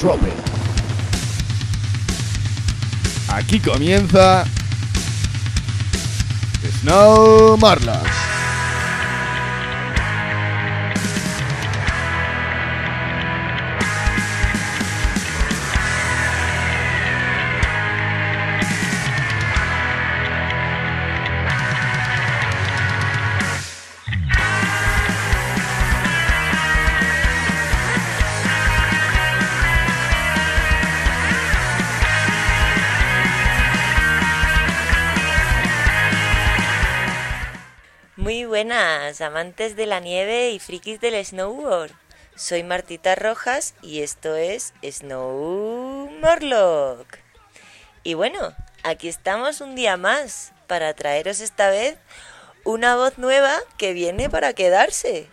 Tropic. Aquí comienza Snow Marla. Muy buenas, amantes de la nieve y frikis del snowboard. Soy Martita Rojas y esto es Snow Morlock. Y bueno, aquí estamos un día más para traeros esta vez una voz nueva que viene para quedarse.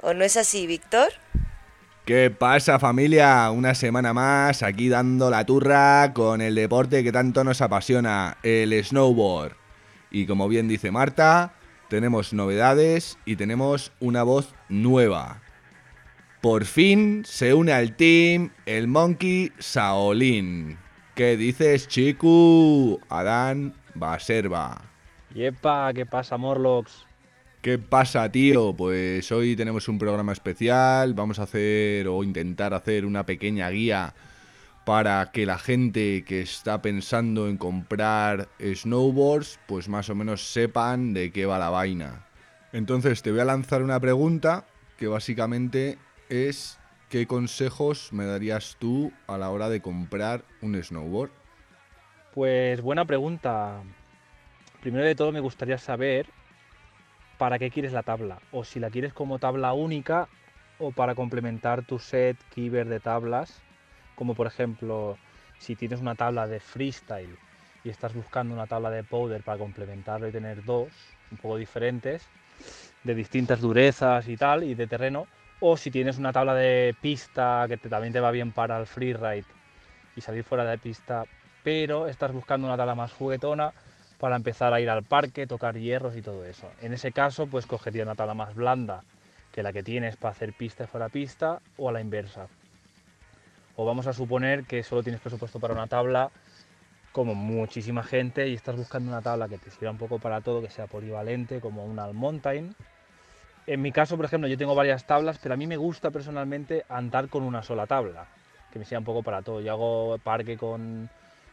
¿O no es así, Víctor? ¿Qué pasa familia? Una semana más aquí dando la turra con el deporte que tanto nos apasiona, el snowboard. Y como bien dice Marta, tenemos novedades y tenemos una voz nueva. Por fin se une al team el Monkey Shaolin. ¿Qué dices, chico? Adán Baserva. Yepa, ¿qué pasa, Morlocks? ¿Qué pasa, tío? Pues hoy tenemos un programa especial. Vamos a hacer o intentar hacer una pequeña guía para que la gente que está pensando en comprar snowboards, pues más o menos sepan de qué va la vaina. Entonces te voy a lanzar una pregunta que básicamente es ¿qué consejos me darías tú a la hora de comprar un snowboard? Pues buena pregunta. Primero de todo me gustaría saber para qué quieres la tabla, o si la quieres como tabla única o para complementar tu set Kiber de tablas, como por ejemplo si tienes una tabla de freestyle y estás buscando una tabla de powder para complementarlo y tener dos un poco diferentes, de distintas durezas y tal, y de terreno, o si tienes una tabla de pista que te- también te va bien para el freeride y salir fuera de pista, pero estás buscando una tabla más juguetona para empezar a ir al parque, tocar hierros y todo eso. En ese caso, pues cogería una tabla más blanda que la que tienes para hacer pista fuera pista, o a la inversa. O vamos a suponer que solo tienes presupuesto para una tabla, como muchísima gente, y estás buscando una tabla que te sirva un poco para todo, que sea polivalente, como una All Mountain. En mi caso, por ejemplo, yo tengo varias tablas, pero a mí me gusta personalmente andar con una sola tabla, que me sirva un poco para todo. Yo hago parque con,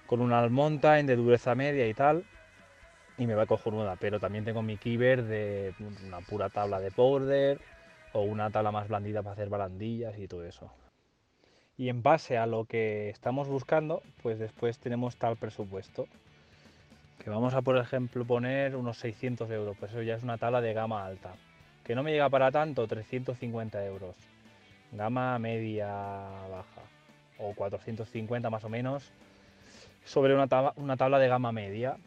con una All Mountain de dureza media y tal, y me va cojonuda, pero también tengo mi kiber de una pura tabla de powder o una tabla más blandita para hacer barandillas y todo eso. Y en base a lo que estamos buscando, pues después tenemos tal presupuesto. Que vamos a, por ejemplo, poner unos 600 euros, pues eso ya es una tabla de gama alta. Que no me llega para tanto, 350 euros. Gama media baja, o 450 más o menos, sobre una tabla, una tabla de gama media.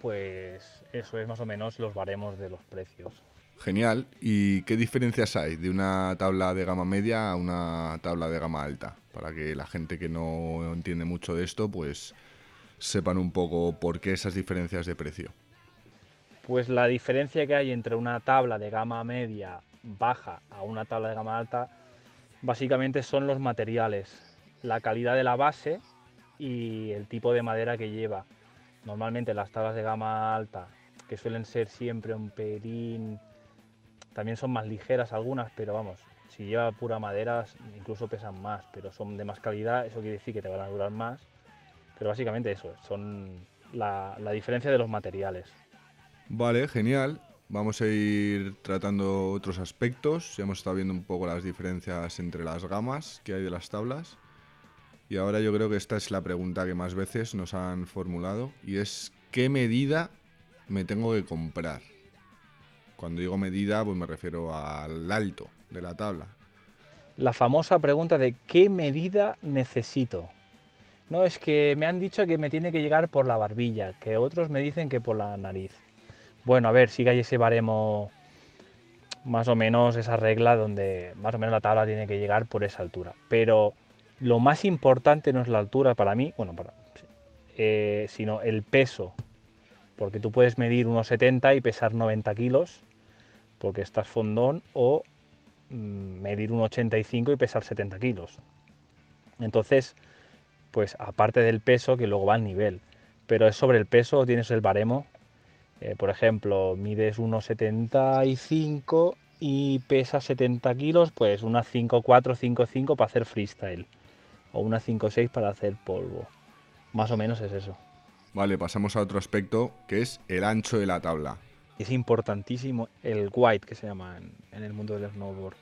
Pues eso es más o menos los baremos de los precios. Genial. ¿Y qué diferencias hay de una tabla de gama media a una tabla de gama alta? Para que la gente que no entiende mucho de esto, pues sepan un poco por qué esas diferencias de precio. Pues la diferencia que hay entre una tabla de gama media baja a una tabla de gama alta básicamente son los materiales, la calidad de la base y el tipo de madera que lleva. Normalmente las tablas de gama alta, que suelen ser siempre un pelín, también son más ligeras algunas, pero vamos, si lleva pura madera incluso pesan más, pero son de más calidad, eso quiere decir que te van a durar más. Pero básicamente eso, son la, la diferencia de los materiales. Vale, genial. Vamos a ir tratando otros aspectos. Ya hemos estado viendo un poco las diferencias entre las gamas que hay de las tablas. Y ahora yo creo que esta es la pregunta que más veces nos han formulado y es ¿qué medida me tengo que comprar? Cuando digo medida, pues me refiero al alto de la tabla. La famosa pregunta de ¿qué medida necesito? No, es que me han dicho que me tiene que llegar por la barbilla, que otros me dicen que por la nariz. Bueno, a ver, que hay ese baremo, más o menos esa regla donde más o menos la tabla tiene que llegar por esa altura. Pero lo más importante no es la altura para mí, bueno, eh, sino el peso. Porque tú puedes medir unos 70 y pesar 90 kilos, porque estás fondón, o mm, medir un 85 y pesar 70 kilos. Entonces, pues aparte del peso, que luego va al nivel, pero es sobre el peso, tienes el baremo. Eh, por ejemplo, mides 1,75 y pesa 70 kilos, pues una 5,4, 5,5 para hacer freestyle. O una 5,6 para hacer polvo. Más o menos es eso. Vale, pasamos a otro aspecto que es el ancho de la tabla. Es importantísimo el white que se llama en, el mundo del snowboard.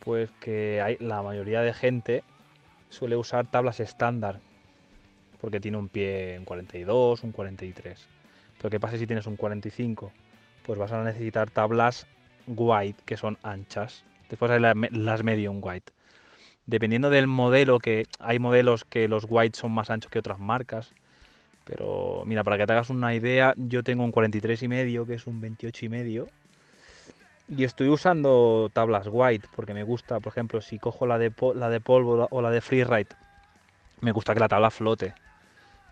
Pues que hay, la mayoría de gente suele usar tablas estándar, porque tiene un pie en 42, un 43. Pero ¿qué pasa si tienes un 45? Pues vas a necesitar tablas white, que son anchas. Después hay las medium white. Dependiendo del modelo, que hay modelos que los white son más anchos que otras marcas. Pero mira, para que te hagas una idea, yo tengo un 43 y medio, que es un 28 y medio. Y estoy usando tablas white porque me gusta, por ejemplo, si cojo la de, la de polvo o la de freeride, me gusta que la tabla flote.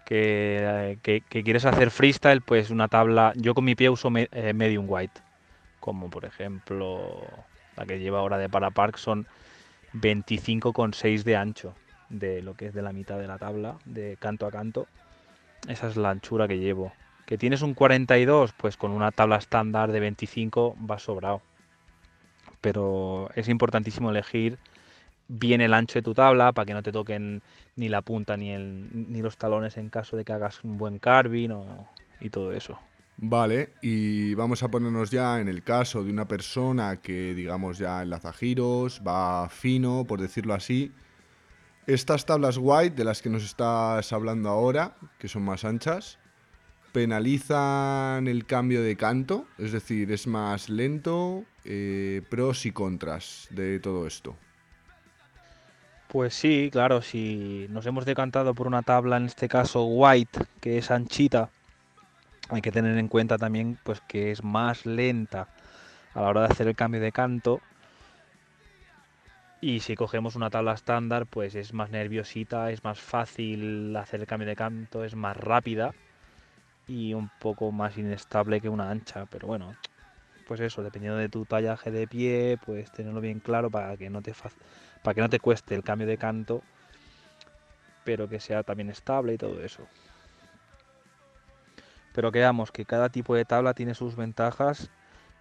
Que, quieres hacer freestyle, pues una tabla. Yo con mi pie uso eh, medium white, como por ejemplo la que lleva ahora de Parapark son 25,6 de ancho, de lo que es de la mitad de la tabla, de canto a canto. Esa es la anchura que llevo. ¿Que tienes un 42? Pues con una tabla estándar de 25 va sobrado. Pero es importantísimo elegir bien el ancho de tu tabla para que no te toquen ni la punta ni, el, ni los talones en caso de que hagas un buen carving y todo eso. Vale, y vamos a ponernos ya en el caso de una persona que digamos ya enlaza giros, va fino, por decirlo así. Estas tablas white de las que nos estás hablando ahora, que son más anchas, penalizan el cambio de canto, es decir, es más lento, eh, pros y contras de todo esto. Pues sí, claro, si nos hemos decantado por una tabla, en este caso white, que es anchita, hay que tener en cuenta también pues que es más lenta a la hora de hacer el cambio de canto. Y si cogemos una tabla estándar, pues es más nerviosita, es más fácil hacer el cambio de canto, es más rápida y un poco más inestable que una ancha, pero bueno, pues eso, dependiendo de tu tallaje de pie, pues tenerlo bien claro para que no te para que no te cueste el cambio de canto, pero que sea también estable y todo eso. Pero que veamos que cada tipo de tabla tiene sus ventajas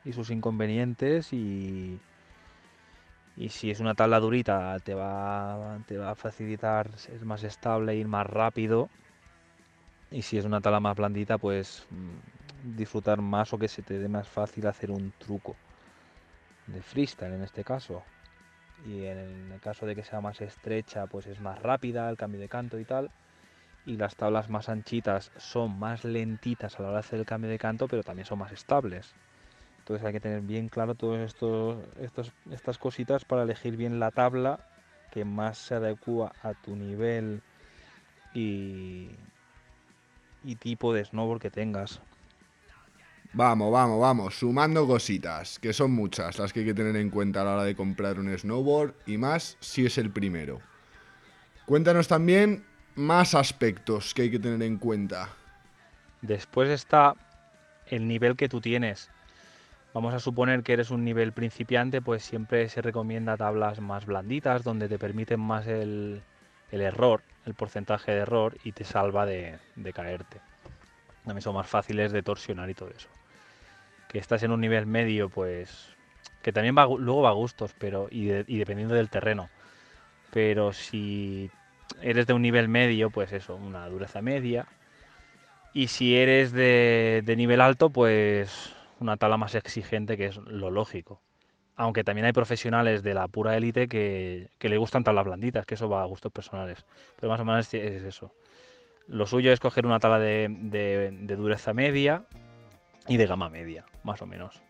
y sus inconvenientes y, y si es una tabla durita te va, te va a facilitar ser más estable, ir más rápido y si es una tabla más blandita, pues mm, disfrutar más o que se te dé más fácil hacer un truco de freestyle en este caso. Y en el caso de que sea más estrecha, pues es más rápida el cambio de canto y tal. Y las tablas más anchitas son más lentitas a la hora de hacer el cambio de canto, pero también son más estables. Entonces hay que tener bien claro todas estas cositas para elegir bien la tabla que más se adecua a tu nivel y, y tipo de snowboard que tengas. Vamos, vamos, vamos, sumando cositas, que son muchas las que hay que tener en cuenta a la hora de comprar un snowboard y más si es el primero. Cuéntanos también más aspectos que hay que tener en cuenta. Después está el nivel que tú tienes. Vamos a suponer que eres un nivel principiante, pues siempre se recomienda tablas más blanditas, donde te permiten más el, error, el porcentaje de error y te salva de, caerte. También son más fáciles de torsionar y todo eso. Que estás en un nivel medio, pues que también luego va a gustos, pero y, dependiendo del terreno. Pero si eres de un nivel medio, pues eso, una dureza media. Y si eres de nivel alto, pues una tala más exigente, que es lo lógico aunque también hay profesionales de la pura élite que, le gustan tablas blanditas, que eso va a gustos personales. Pero más o menos es eso. Lo suyo es coger una tabla de, dureza media y de gama media, más o menos.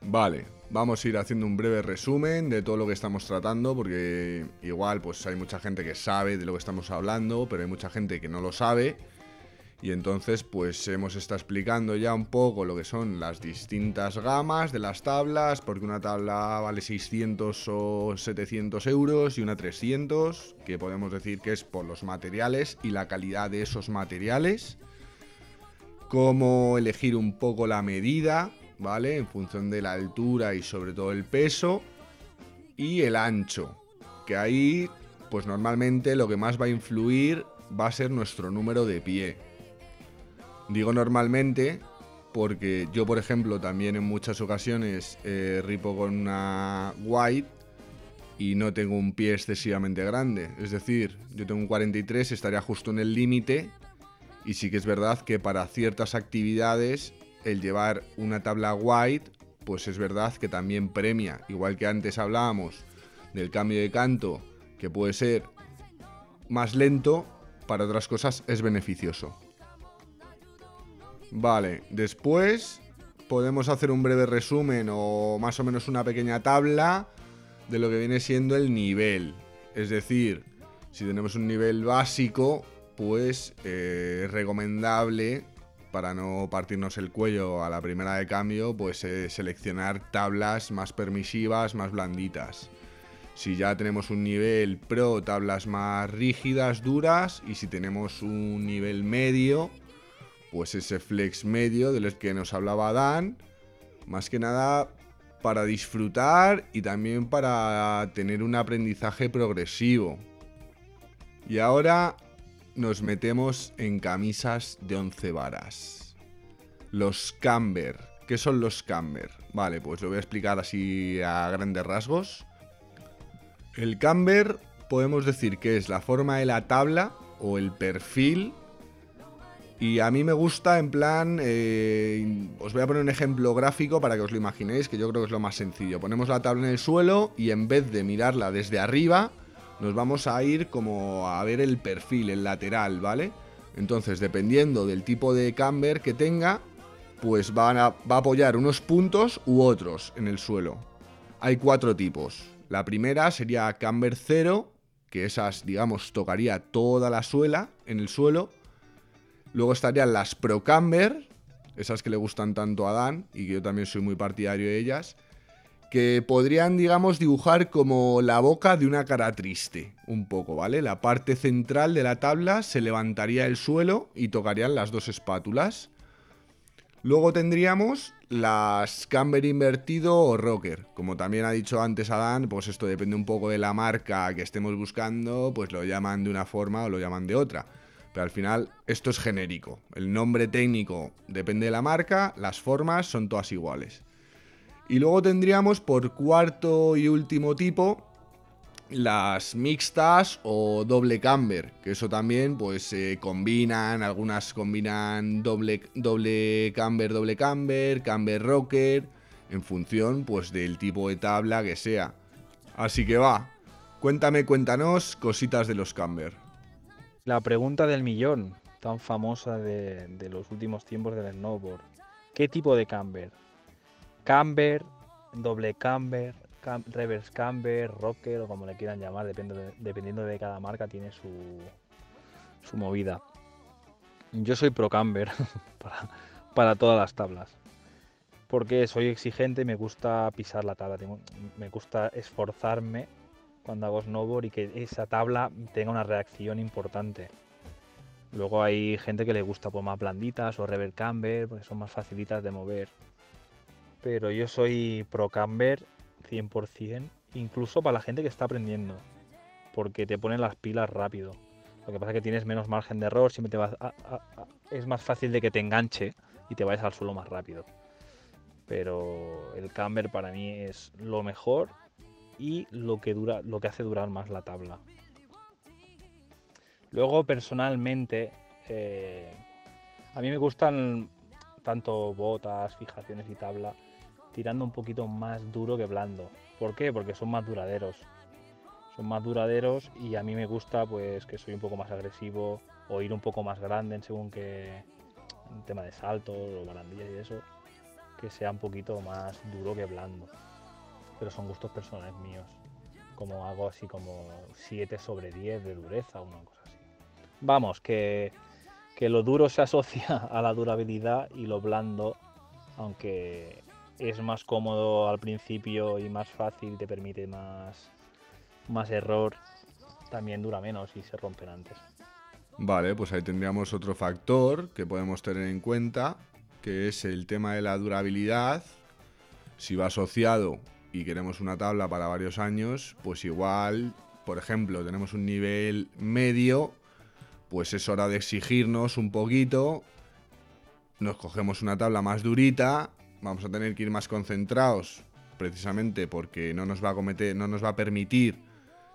Vale, vamos a ir haciendo un breve resumen de todo lo que estamos tratando, porque igual pues hay mucha gente que sabe de lo que estamos hablando, pero hay mucha gente que no lo sabe. Y entonces pues hemos estado explicando ya un poco lo que son las distintas gamas de las tablas, porque una tabla vale 600 o 700 euros y una 300, que podemos decir que es por los materiales y la calidad de esos materiales. Cómo elegir un poco la medida, ¿vale? En función de la altura y sobre todo el peso. Y el ancho, que ahí pues normalmente lo que más va a influir va a ser nuestro número de pie. Digo normalmente porque yo, por ejemplo, también en muchas ocasiones eh, ripo con una white y no tengo un pie excesivamente grande. Es decir, yo tengo un 43, estaría justo en el límite y sí que es verdad que para ciertas actividades el llevar una tabla white, pues es verdad que también premia. Igual que antes hablábamos del cambio de canto, que puede ser más lento, para otras cosas es beneficioso. Vale, después podemos hacer un breve resumen o más o menos una pequeña tabla de lo que viene siendo el nivel. Es decir, si tenemos un nivel básico, pues eh, es recomendable para no partirnos el cuello a la primera de cambio, pues eh, seleccionar tablas más permisivas, más blanditas. Si ya tenemos un nivel pro, tablas más rígidas, duras, y si tenemos un nivel medio, pues ese flex medio del que nos hablaba Dan, más que nada para disfrutar y también para tener un aprendizaje progresivo. Y ahora nos metemos en camisas de 11 varas. Los camber. ¿Qué son los camber? Vale, pues lo voy a explicar así a grandes rasgos. El camber podemos decir que es la forma de la tabla o el perfil y a mí me gusta en plan, eh, os voy a poner un ejemplo gráfico para que os lo imaginéis, que yo creo que es lo más sencillo. Ponemos la tabla en el suelo y en vez de mirarla desde arriba, nos vamos a ir como a ver el perfil, el lateral, ¿vale? Entonces, dependiendo del tipo de camber que tenga, pues va a, apoyar unos puntos u otros en el suelo. Hay cuatro tipos. La primera sería camber 0, que esas, digamos, tocaría toda la suela en el suelo Luego estarían las Pro Camber, esas que le gustan tanto a Dan y que yo también soy muy partidario de ellas, que podrían, digamos, dibujar como la boca de una cara triste, un poco, ¿vale? La parte central de la tabla se levantaría el suelo y tocarían las dos espátulas. Luego tendríamos las camber invertido o rocker. Como también ha dicho antes Adán, pues esto depende un poco de la marca que estemos buscando, pues lo llaman de una forma o lo llaman de otra. Pero al final esto es genérico. El nombre técnico depende de la marca, las formas son todas iguales. Y luego tendríamos por cuarto y último tipo las mixtas o doble camber, que eso también pues se combinan, algunas combinan doble, doble camber, doble camber, camber rocker, en función pues del tipo de tabla que sea. Así que va, cuéntame, cuéntanos cositas de los camber. La pregunta del millón, tan famosa de, los últimos tiempos del snowboard. ¿Qué tipo de camber? Camber, doble camber, reverse camber, rocker o como le quieran llamar, dependiendo de, cada marca tiene su, movida. Yo soy pro camber para, todas las tablas. Porque soy exigente y me gusta pisar la tabla. me gusta esforzarme cuando hago snowboard y que esa tabla tenga una reacción importante. Luego hay gente que le gusta pues, más blanditas o rever camber, porque son más facilitas de mover. Pero yo soy pro camber 100%, incluso para la gente que está aprendiendo, porque te ponen las pilas rápido. Lo que pasa es que tienes menos margen de error, siempre te vas es más fácil de que te enganche y te vayas al suelo más rápido. Pero el camber para mí es lo mejor y lo que, dura, lo que hace durar más la tabla. Luego, personalmente, eh, a mí me gustan tanto botas, fijaciones y tabla, tirando un poquito más duro que blando. ¿Por qué? Porque son más duraderos. Son más duraderos y a mí me gusta pues que soy un poco más agresivo o ir un poco más grande en según que en tema de saltos o barandillas y eso, que sea un poquito más duro que blando pero son gustos personales míos. Como hago así como 7 sobre 10 de dureza una cosa así. Vamos, que, que lo duro se asocia a la durabilidad y lo blando, aunque es más cómodo al principio y más fácil, te permite más, más error, también dura menos y se rompen antes. Vale, pues ahí tendríamos otro factor que podemos tener en cuenta, que es el tema de la durabilidad. Si va asociado y queremos una tabla para varios años, pues igual por ejemplo, tenemos un nivel medio, pues es hora de exigirnos un poquito. Nos cogemos una tabla más durita, vamos a tener que ir más concentrados, precisamente porque no nos va a cometer, no nos va a permitir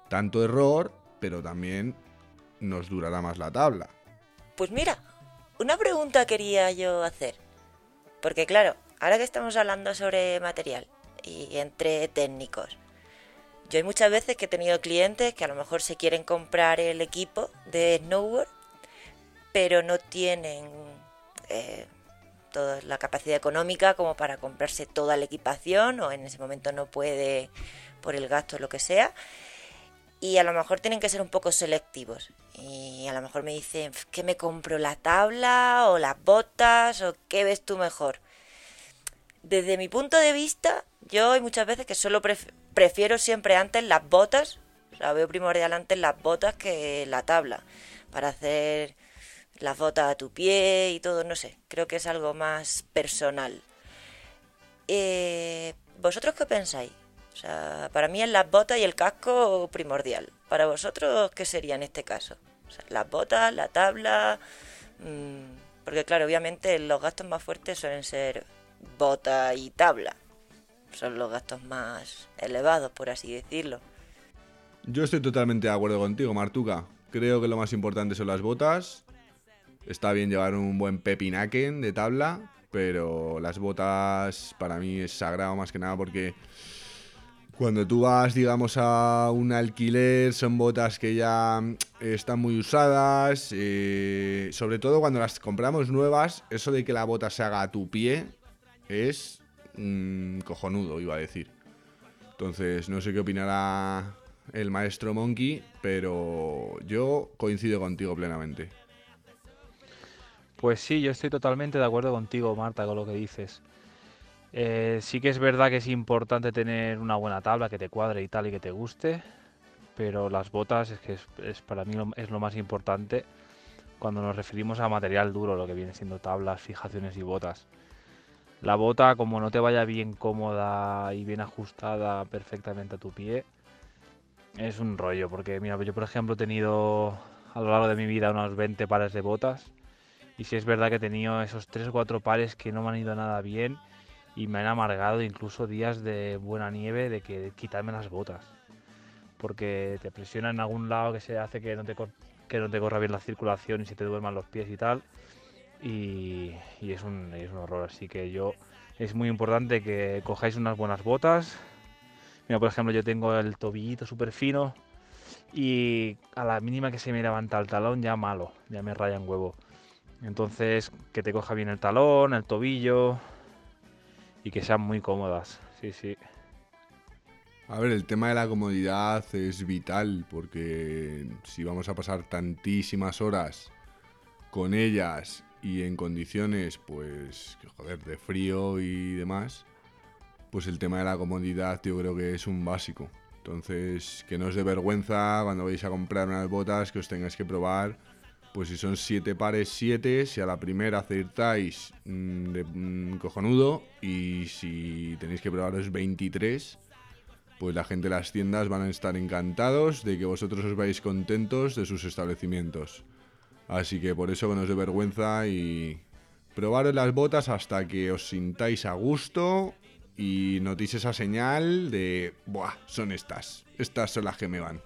tanto error, pero también nos durará más la tabla. Pues mira, una pregunta quería yo hacer. Porque claro, ahora que estamos hablando sobre material y entre técnicos, yo hay muchas veces que he tenido clientes que a lo mejor se quieren comprar el equipo de snowboard, pero no tienen eh, toda la capacidad económica como para comprarse toda la equipación o en ese momento no puede por el gasto lo que sea y a lo mejor tienen que ser un poco selectivos. Y a lo mejor me dicen, ¿qué me compro? ¿La tabla o las botas? ¿O qué ves tú mejor? Desde mi punto de vista, yo hay muchas veces que solo prefiero siempre antes las botas, o sea, veo primordial antes las botas que la tabla, para hacer las botas a tu pie y todo, no sé, creo que es algo más personal. Eh, ¿Vosotros qué pensáis? O sea, para mí es las botas y el casco primordial. Para vosotros, ¿qué sería en este caso? O sea, las botas, la tabla... Mmm, porque claro, obviamente los gastos más fuertes suelen ser bota y tabla. Son los gastos más elevados, por así decirlo. Yo estoy totalmente de acuerdo contigo, Martuca. Creo que lo más importante son las botas. Está bien llevar un buen pepinaken de tabla, pero las botas para mí es sagrado más que nada porque cuando tú vas, digamos, a un alquiler, son botas que ya eh, están muy usadas. Eh, sobre todo cuando las compramos nuevas, eso de que la bota se haga a tu pie es mm, cojonudo, iba a decir. Entonces, no sé qué opinará el maestro Monkey, pero yo coincido contigo plenamente. Pues sí, yo estoy totalmente de acuerdo contigo, Marta, con lo que dices. Eh, sí que es verdad que es importante tener una buena tabla que te cuadre y tal y que te guste, pero las botas es que es, para mí es lo más importante cuando nos referimos a material duro, lo que viene siendo tablas, fijaciones y botas. La bota, como no te vaya bien cómoda y bien ajustada perfectamente a tu pie, es un rollo, porque mira, yo por ejemplo he tenido a lo largo de mi vida unos 20 pares de botas y si es verdad que he tenido esos 3 o 4 pares que no me han ido nada bien y me han amargado incluso días de buena nieve de que quitarme las botas. Porque te presiona en algún lado que se hace que que no te corra bien la circulación y se te duerman los pies y tal. Y, es, un, es un horror. Así que yo es muy importante que cojáis unas buenas botas. Mira, por ejemplo, yo tengo el tobillito súper fino y a la mínima que se me levanta el talón ya malo, ya me raya un huevo. Entonces, que te coja bien el talón, el tobillo, y que sean muy cómodas. Sí, sí. A ver, el tema de la comodidad es vital porque si vamos a pasar tantísimas horas con ellas y en condiciones, pues, de frío y demás, pues el tema de la comodidad yo creo que es un básico. Entonces, que no os dé vergüenza cuando vais a comprar unas botas que os tengáis que probar pues si son 7 pares, 7. Si a la primera acertáis, mm, de mm, cojonudo. Y si tenéis que probaros 23, pues la gente de las tiendas van a estar encantados de que vosotros os vais contentos de sus establecimientos. Así que por eso que no os dé vergüenza y probaros las botas hasta que os sintáis a gusto y notéis esa señal de, ¡buah! Son estas. Estas son las que me van.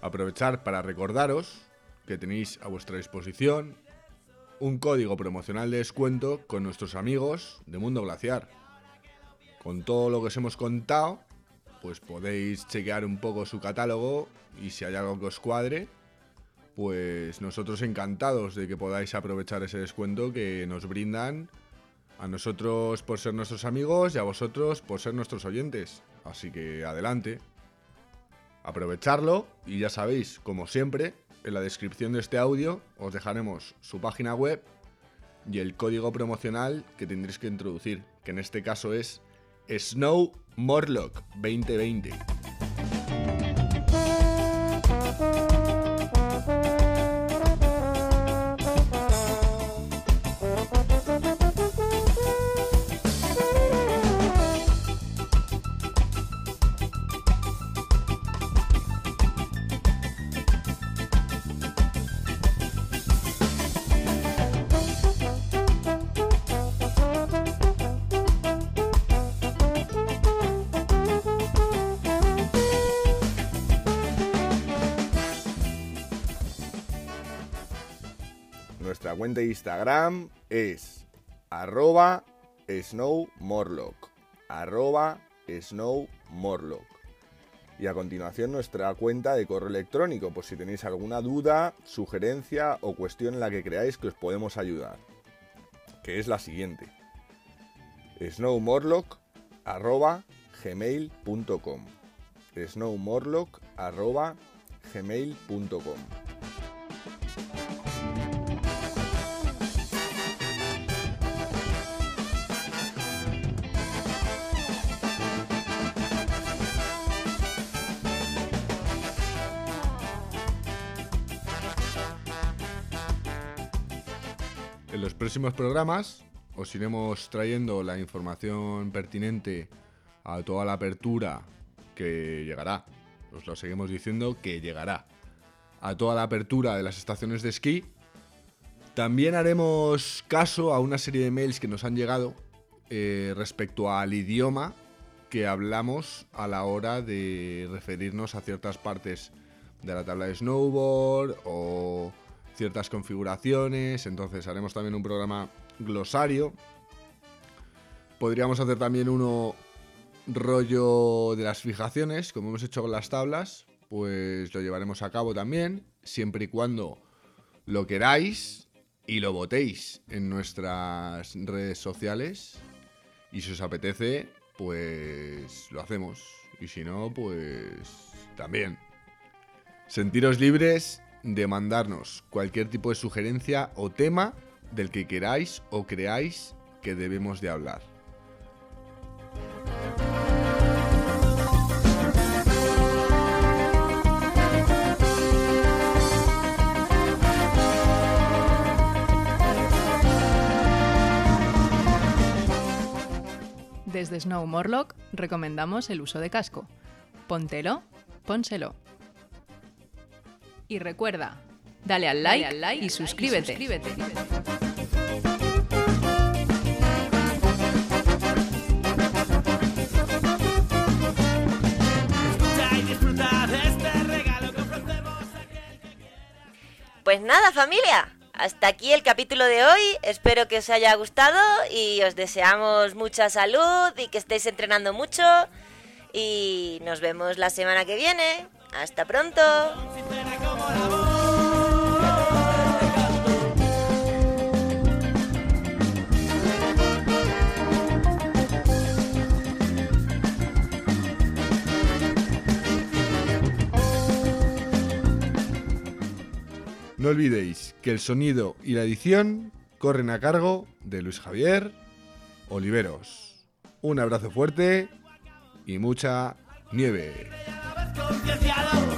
Aprovechar para recordaros que tenéis a vuestra disposición un código promocional de descuento con nuestros amigos de Mundo Glaciar. Con todo lo que os hemos contado, pues podéis chequear un poco su catálogo y si hay algo que os cuadre, pues nosotros encantados de que podáis aprovechar ese descuento que nos brindan a nosotros por ser nuestros amigos y a vosotros por ser nuestros oyentes. Así que adelante aprovecharlo y ya sabéis, como siempre, en la descripción de este audio os dejaremos su página web y el código promocional que tendréis que introducir, que en este caso es Snow Morlock 2020. Cuenta de Instagram es arroba snowmorlock. Arroba snowmorlock. Y a continuación nuestra cuenta de correo electrónico, por si tenéis alguna duda, sugerencia o cuestión en la que creáis que os podemos ayudar. Que es la siguiente. snowmorlock arroba gmail.com snowmorlock arroba gmail.com próximos programas os iremos trayendo la información pertinente a toda la apertura que llegará. Os lo seguimos diciendo que llegará. A toda la apertura de las estaciones de esquí. También haremos caso a una serie de mails que nos han llegado eh, respecto al idioma que hablamos a la hora de referirnos a ciertas partes de la tabla de snowboard o ciertas configuraciones. Entonces haremos también un programa glosario. Podríamos hacer también uno rollo de las fijaciones, como hemos hecho con las tablas, pues lo llevaremos a cabo también, siempre y cuando lo queráis y lo votéis en nuestras redes sociales. Y si os apetece, pues lo hacemos. Y si no, pues también. Sentiros libres de mandarnos cualquier tipo de sugerencia o tema del que queráis o creáis que debemos de hablar. Desde Snow Morlock recomendamos el uso de casco. Póntelo, pónselo. Y recuerda, dale al like, y, suscríbete. Pues nada, familia. Hasta aquí el capítulo de hoy. Espero que os haya gustado y os deseamos mucha salud y que estéis entrenando mucho. Y nos vemos la semana que viene. Hasta pronto. No olvidéis que el sonido y la edición corren a cargo de Luis Javier Oliveros. Un abrazo fuerte y mucha nieve. desviado.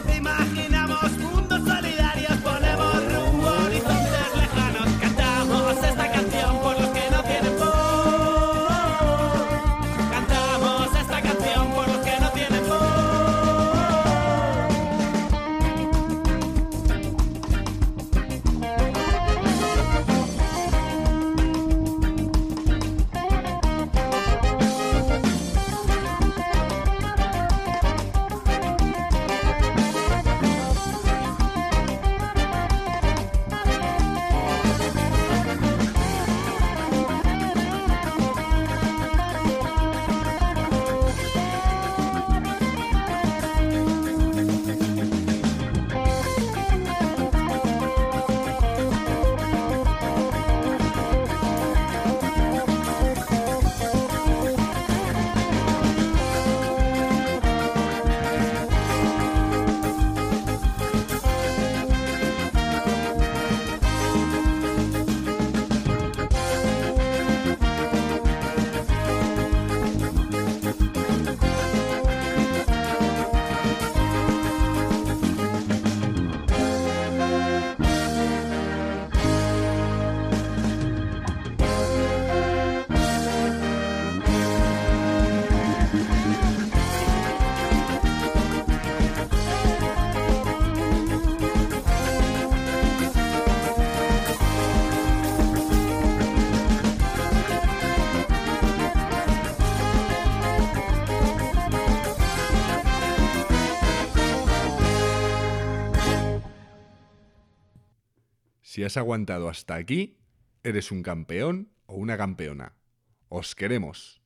Si has aguantado hasta aquí, eres un campeón o una campeona. Os queremos.